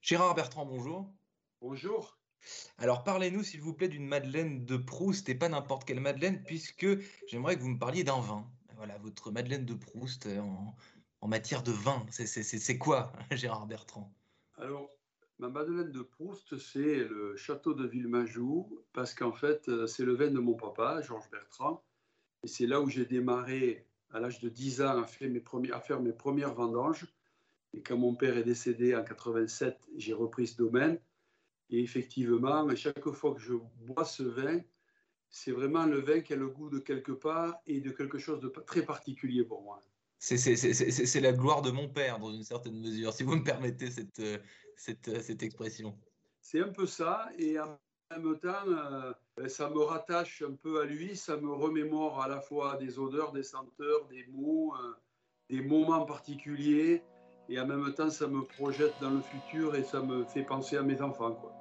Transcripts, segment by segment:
Gérard Bertrand, bonjour. Bonjour. Alors parlez-nous s'il vous plaît d'une Madeleine de Proust et pas n'importe quelle Madeleine puisque j'aimerais que vous me parliez d'un vin. Voilà, votre Madeleine de Proust en, en matière de vin. C'est quoi, Gérard Bertrand? Alors, ma Madeleine de Proust, c'est le château de Villemajou parce qu'en fait, c'est le vin de mon papa, Georges Bertrand. Et c'est là où j'ai démarré à l'âge de 10 ans à faire mes, premiers, à faire mes premières vendanges. Et quand mon père est décédé en 87, j'ai repris ce domaine. Et effectivement, chaque fois que je bois ce vin, c'est vraiment le vin qui a le goût de quelque part et de quelque chose de très particulier pour moi. C'est la gloire de mon père, dans une certaine mesure, si vous me permettez cette, cette, cette expression. C'est un peu ça, et en même temps, euh, ça me rattache un peu à lui, ça me remémore à la fois des odeurs, des senteurs, des mots, euh, des moments particuliers, et en même temps, ça me projette dans le futur et ça me fait penser à mes enfants. Quoi.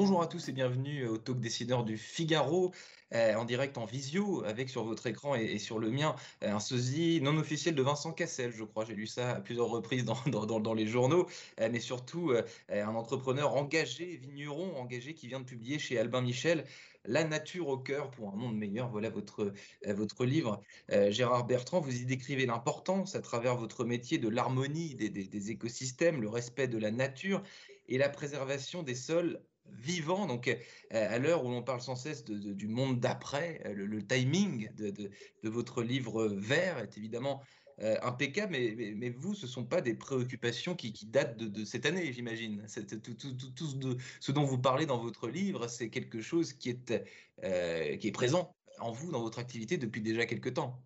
Bonjour à tous et bienvenue au Talk Décideur du Figaro, euh, en direct en visio, avec sur votre écran et, sur le mien euh, un sosie non officiel de Vincent Cassel, je crois. J'ai lu ça à plusieurs reprises dans, les journaux, euh, mais surtout euh, un entrepreneur engagé, vigneron engagé, qui vient de publier chez Albin Michel La nature au cœur pour un monde meilleur. Voilà votre, euh, votre livre. Gérard Bertrand, vous y décrivez l'importance à travers votre métier de l'harmonie des écosystèmes, le respect de la nature et la préservation des sols vivant. Donc, euh, à l'heure où l'on parle sans cesse du monde d'après, euh, le, timing de, votre livre vert est évidemment euh, impeccable. Mais, vous, ce ne sont pas des préoccupations qui, datent de, cette année, j'imagine. Tout, tout, ce dont vous parlez dans votre livre, c'est quelque chose qui est, qui est présent en vous, dans votre activité depuis déjà quelques temps.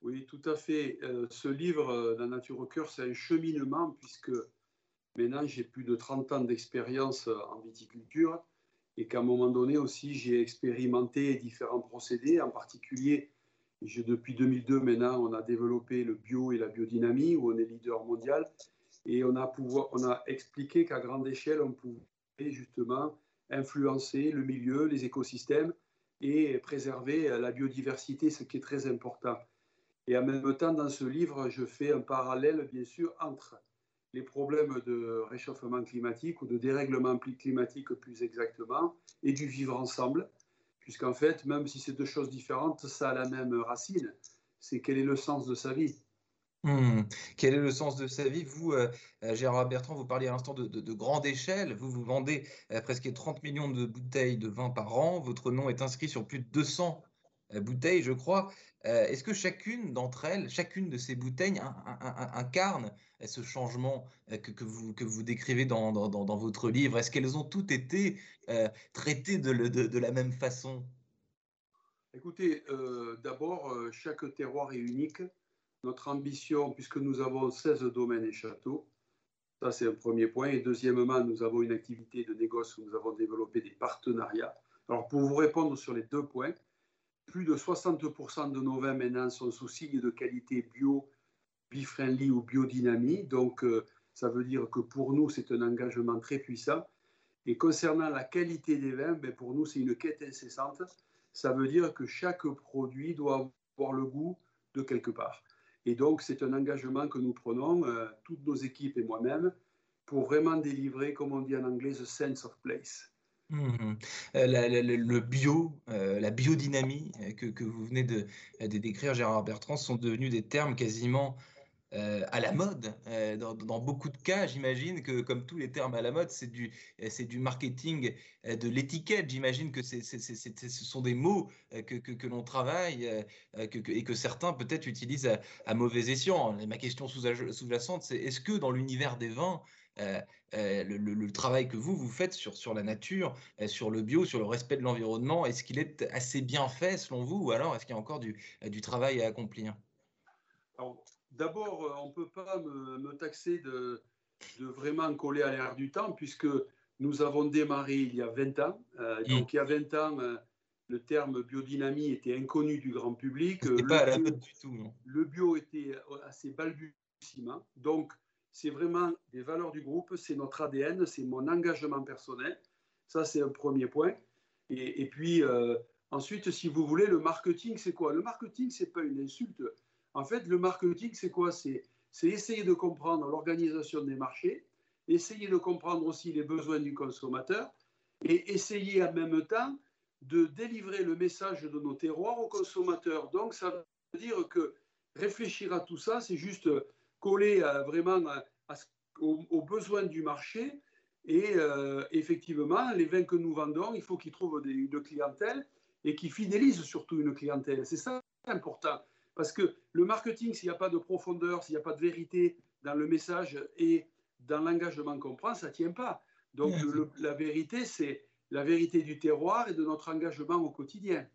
Oui, tout à fait. Ce livre, La nature au cœur, c'est un cheminement puisque Maintenant, j'ai plus de 30 ans d'expérience en viticulture et qu'à un moment donné aussi, j'ai expérimenté différents procédés. En particulier, depuis 2002, maintenant, on a développé le bio et la biodynamie, où on est leader mondial. Et on a, pouvoir, on a expliqué qu'à grande échelle, on pouvait justement influencer le milieu, les écosystèmes et préserver la biodiversité, ce qui est très important. Et en même temps, dans ce livre, je fais un parallèle, bien sûr, entre les problèmes de réchauffement climatique ou de dérèglement climatique plus exactement, et du vivre ensemble, puisqu'en fait, même si c'est deux choses différentes, ça a la même racine, c'est quel est le sens de sa vie. Mmh. Quel est le sens de sa vie? Vous, euh, Gérard Bertrand, vous parliez à l'instant de, de, de, grande échelle. Vous vous vendez euh, presque 30 millions de bouteilles de vin par an. Votre nom est inscrit sur plus de 200 bouteilles, je crois. Euh, Est-ce que chacune d'entre elles, chacune de ces bouteilles incarne ce changement que, vous, que vous décrivez dans, dans, dans votre livre Est-ce qu'elles ont toutes été euh, traitées de, la même façon? Écoutez, euh, d'abord, euh, chaque terroir est unique. Notre ambition, puisque nous avons 16 domaines et châteaux, ça c'est un premier point. Et deuxièmement, nous avons une activité de négoce où nous avons développé des partenariats. Alors pour vous répondre sur les deux points, plus de 60% de nos vins maintenant sont sous signe de qualité bio, bifriendly ou biodynamie. Donc, euh, ça veut dire que pour nous, c'est un engagement très puissant. Et concernant la qualité des vins, ben pour nous, c'est une quête incessante. Ça veut dire que chaque produit doit avoir le goût de quelque part. Et donc, c'est un engagement que nous prenons, euh, toutes nos équipes et moi-même, pour vraiment délivrer, comme on dit en anglais, the sense of place. Mmh. La, le bio, euh, la biodynamie que, que, vous venez de, décrire, Gérard Bertrand, sont devenus des termes quasiment euh, à la mode. Euh, dans, beaucoup de cas, j'imagine que, comme tous les termes à la mode, c'est du, marketing de l'étiquette. J'imagine que ce sont des mots que, l'on travaille et que certains peut-être utilisent à mauvais escient. Ma question sous-jacente, c'est est-ce que dans l'univers des vins, le, travail que vous, vous faites sur, sur la nature, sur le bio, sur le respect de l'environnement, est-ce qu'il est assez bien fait selon vous ou alors est-ce qu'il y a encore du, du travail à accomplir? D'abord, on ne peut pas me, me taxer de, de, vraiment coller à l'air du temps puisque nous avons démarré il y a 20 ans. Mmh. Donc il y a 20 ans, le terme biodynamie était inconnu du grand public. Le, pas à la mode du tout. Non? Le bio était assez balbutiement. Donc, c'est vraiment des valeurs du groupe, c'est notre ADN, c'est mon engagement personnel. Ça, c'est un premier point. Et, puis, euh, ensuite, si vous voulez, le marketing, c'est quoi? Le marketing, c'est pas une insulte. En fait, le marketing, c'est quoi? C'est essayer de comprendre l'organisation des marchés, essayer de comprendre aussi les besoins du consommateur et essayer en même temps de délivrer le message de nos terroirs aux consommateurs. Donc, ça veut dire que réfléchir à tout ça, c'est juste coller euh, vraiment aux, besoins du marché. Et euh, effectivement, les vins que nous vendons, il faut qu'ils trouvent des, une clientèle et qu'ils fidélisent surtout une clientèle. C'est ça important. Parce que le marketing, s'il n'y a pas de profondeur, s'il n'y a pas de vérité dans le message et dans l'engagement qu'on prend, ça ne tient pas. Donc, la vérité, c'est la vérité du terroir et de notre engagement au quotidien.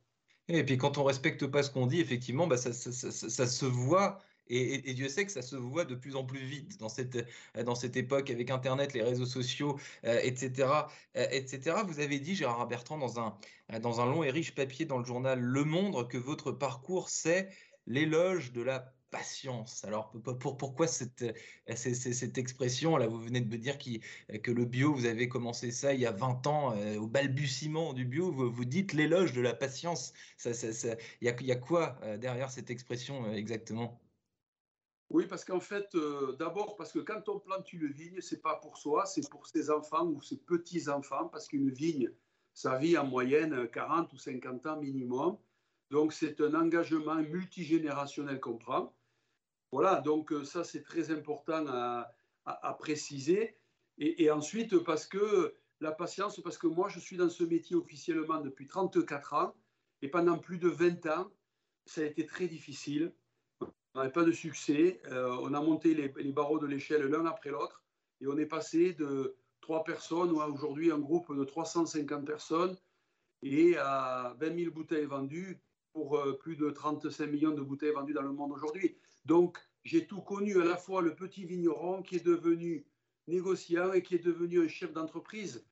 Et puis quand on respecte pas ce qu'on dit, effectivement, bah, ça, se voit. Et, Dieu sait que ça se voit de plus en plus vite dans cette, dans cette époque avec Internet, les réseaux sociaux, etc., euh, etc. Euh, Vous avez dit, Gérard Bertrand, dans un, dans un long et riche papier dans le journal Le Monde, que votre parcours, c'est l'éloge de la patience. Alors pourquoi cette, euh, cette, expression? Là, vous venez de me dire euh, que le bio, vous avez commencé ça il y a 20 ans, euh, au balbutiement du bio, vous, vous dites l'éloge de la patience. Il ça, y, a, y, a, quoi derrière cette expression exactement? Oui, parce qu'en fait, d'abord, parce que quand on plante une vigne, c'est pas pour soi, c'est pour ses enfants ou ses petits-enfants, parce qu'une vigne, ça vit en moyenne 40 ou 50 ans minimum. Donc, c'est un engagement multigénérationnel qu'on prend. Voilà, donc euh, ça c'est très important à, préciser. Et, ensuite, parce que la patience, parce que moi je suis dans ce métier officiellement depuis 34 ans, et pendant plus de 20 ans, ça a été très difficile. N'avait pas de succès. Euh, on a monté les, barreaux de l'échelle l'un après l'autre, et on est passé de 3 personnes à aujourd'hui un groupe de 350 personnes et à 20 000 bouteilles vendues pour euh, plus de 35 millions de bouteilles vendues dans le monde aujourd'hui. Donc, j'ai tout connu à la fois le petit vigneron qui est devenu négociant et qui est devenu un chef d'entreprise.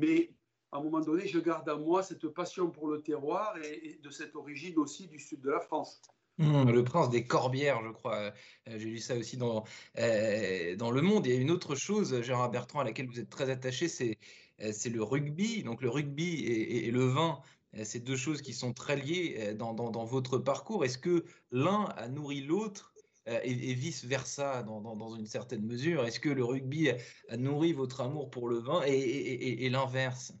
Mais à un moment donné, je garde en moi cette passion pour le terroir et, de cette origine aussi du sud de la France. Mmh, le prince des Corbières, je crois. Euh, j'ai lu ça aussi dans, euh, dans Le Monde. Il y a une autre chose, Gérard Bertrand, à laquelle vous êtes très attaché, c'est euh, c'est le rugby. Donc le rugby et, le vin, c'est deux choses qui sont très liées dans, dans, dans votre parcours. Est-ce que l'un a nourri l'autre euh, et, vice-versa dans, une certaine mesure? Est-ce que le rugby a, nourri votre amour pour le vin et, l'inverse?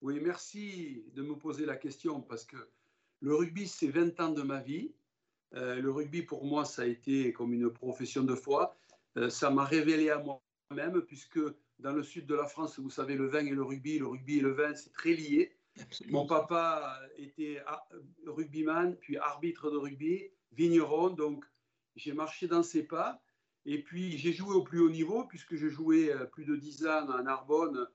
Oui, merci de me poser la question parce que le rugby, c'est 20 ans de ma vie. Euh, le rugby, pour moi, ça a été comme une profession de foi. Euh, ça m'a révélé à moi-même puisque dans le sud de la France, vous savez, le vin et le rugby, le rugby et le vin, c'est très lié. Mon papa était rugbyman, puis arbitre de rugby, vigneron, donc j'ai marché dans ses pas. Et puis, j'ai joué au plus haut niveau, puisque je jouais euh, plus de 10 ans à Narbonne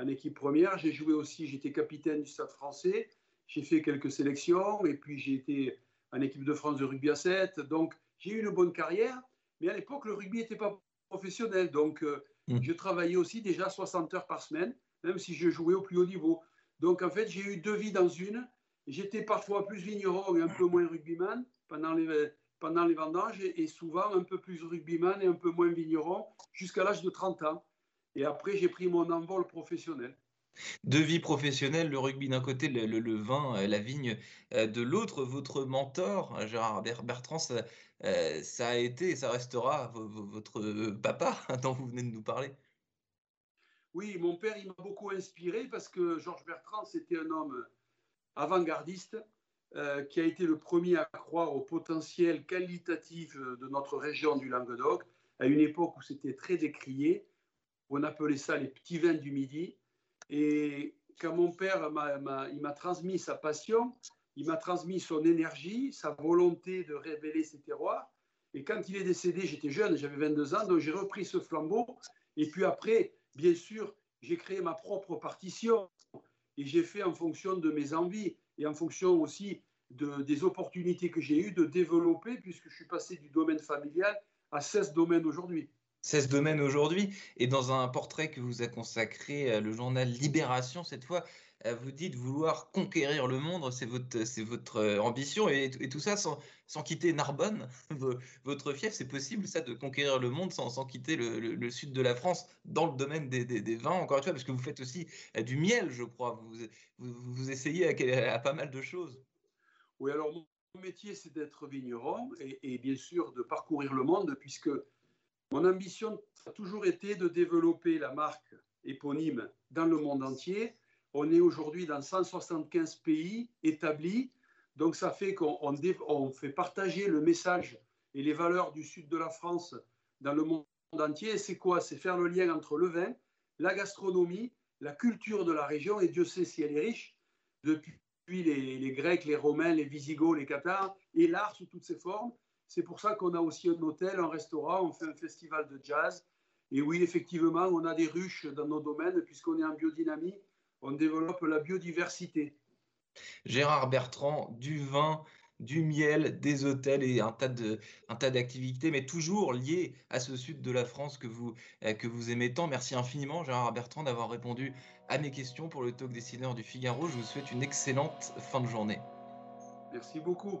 en équipe première. J'ai joué aussi, j'étais capitaine du Stade français. J'ai fait quelques sélections, et puis j'ai été en équipe de France de rugby à 7. Donc, j'ai eu une bonne carrière. Mais à l'époque, le rugby n'était pas professionnel. Donc, euh, mmh. je travaillais aussi déjà 60 heures par semaine, même si je jouais au plus haut niveau. Donc, en fait, j'ai eu deux vies dans une. J'étais parfois plus vigneron et un peu moins rugbyman pendant les, pendant les vendanges et, souvent un peu plus rugbyman et un peu moins vigneron jusqu'à l'âge de 30 ans. Et après, j'ai pris mon envol professionnel. De vie professionnelle, le rugby d'un côté, le, vin, euh, la vigne euh, de l'autre. Votre mentor, Gérard Bertrand, ça, euh, ça, a été et ça restera votre papa dont vous venez de nous parler. Oui, mon père, il m'a beaucoup inspiré parce que Georges Bertrand, c'était un homme avant-gardiste, qui a été le premier à croire au potentiel qualitatif de notre région du Languedoc, à une époque où c'était très décrié. On appelait ça les petits vins du Midi. Et quand mon père m'a transmis sa passion, il m'a transmis son énergie, sa volonté de révéler ses terroirs. Et quand il est décédé, j'étais jeune, j'avais 22 ans, donc j'ai repris ce flambeau Et puis après, bien sûr, j'ai créé ma propre partition et j'ai fait en fonction de mes envies et en fonction aussi de, des opportunités que j'ai eues de développer, puisque je suis passé du domaine familial à 16 domaines aujourd'hui. 16 domaines aujourd'hui, et dans un portrait que vous a consacré euh, le journal Libération cette fois, euh, vous dites vouloir conquérir le monde, c'est votre, votre euh, ambition, et, et tout ça sans, sans, quitter Narbonne, votre fief, c'est possible ça de conquérir le monde sans, sans quitter le, le, sud de la France dans le domaine des, des, vins, encore une fois, parce que vous faites aussi du miel, je crois, vous, vous, essayez à, pas mal de choses. Oui, alors mon métier, c'est d'être vigneron, et bien sûr de parcourir le monde, puisque mon ambition a toujours été de développer la marque éponyme dans le monde entier. On est aujourd'hui dans 175 pays établis. Donc ça fait qu'on on fait partager le message et les valeurs du sud de la France dans le monde entier. C'est quoi? C'est faire le lien entre le vin, la gastronomie, la culture de la région. Et Dieu sait si elle est riche depuis les, les Grecs, les Romains, les Visigoths, les Cathares et l'art sous toutes ses formes. C'est pour ça qu'on a aussi un hôtel, un restaurant, on fait un festival de jazz. Et oui, effectivement, on a des ruches dans nos domaines, puisqu'on est en biodynamie, on développe la biodiversité. Gérard Bertrand, du vin, du miel, des hôtels et un tas de, un tas d'activités, mais toujours liées à ce sud de la France que vous, euh, que vous aimez tant. Merci infiniment, Gérard Bertrand, d'avoir répondu à mes questions pour le talk dessineur du Figaro. Je vous souhaite une excellente fin de journée. Merci beaucoup.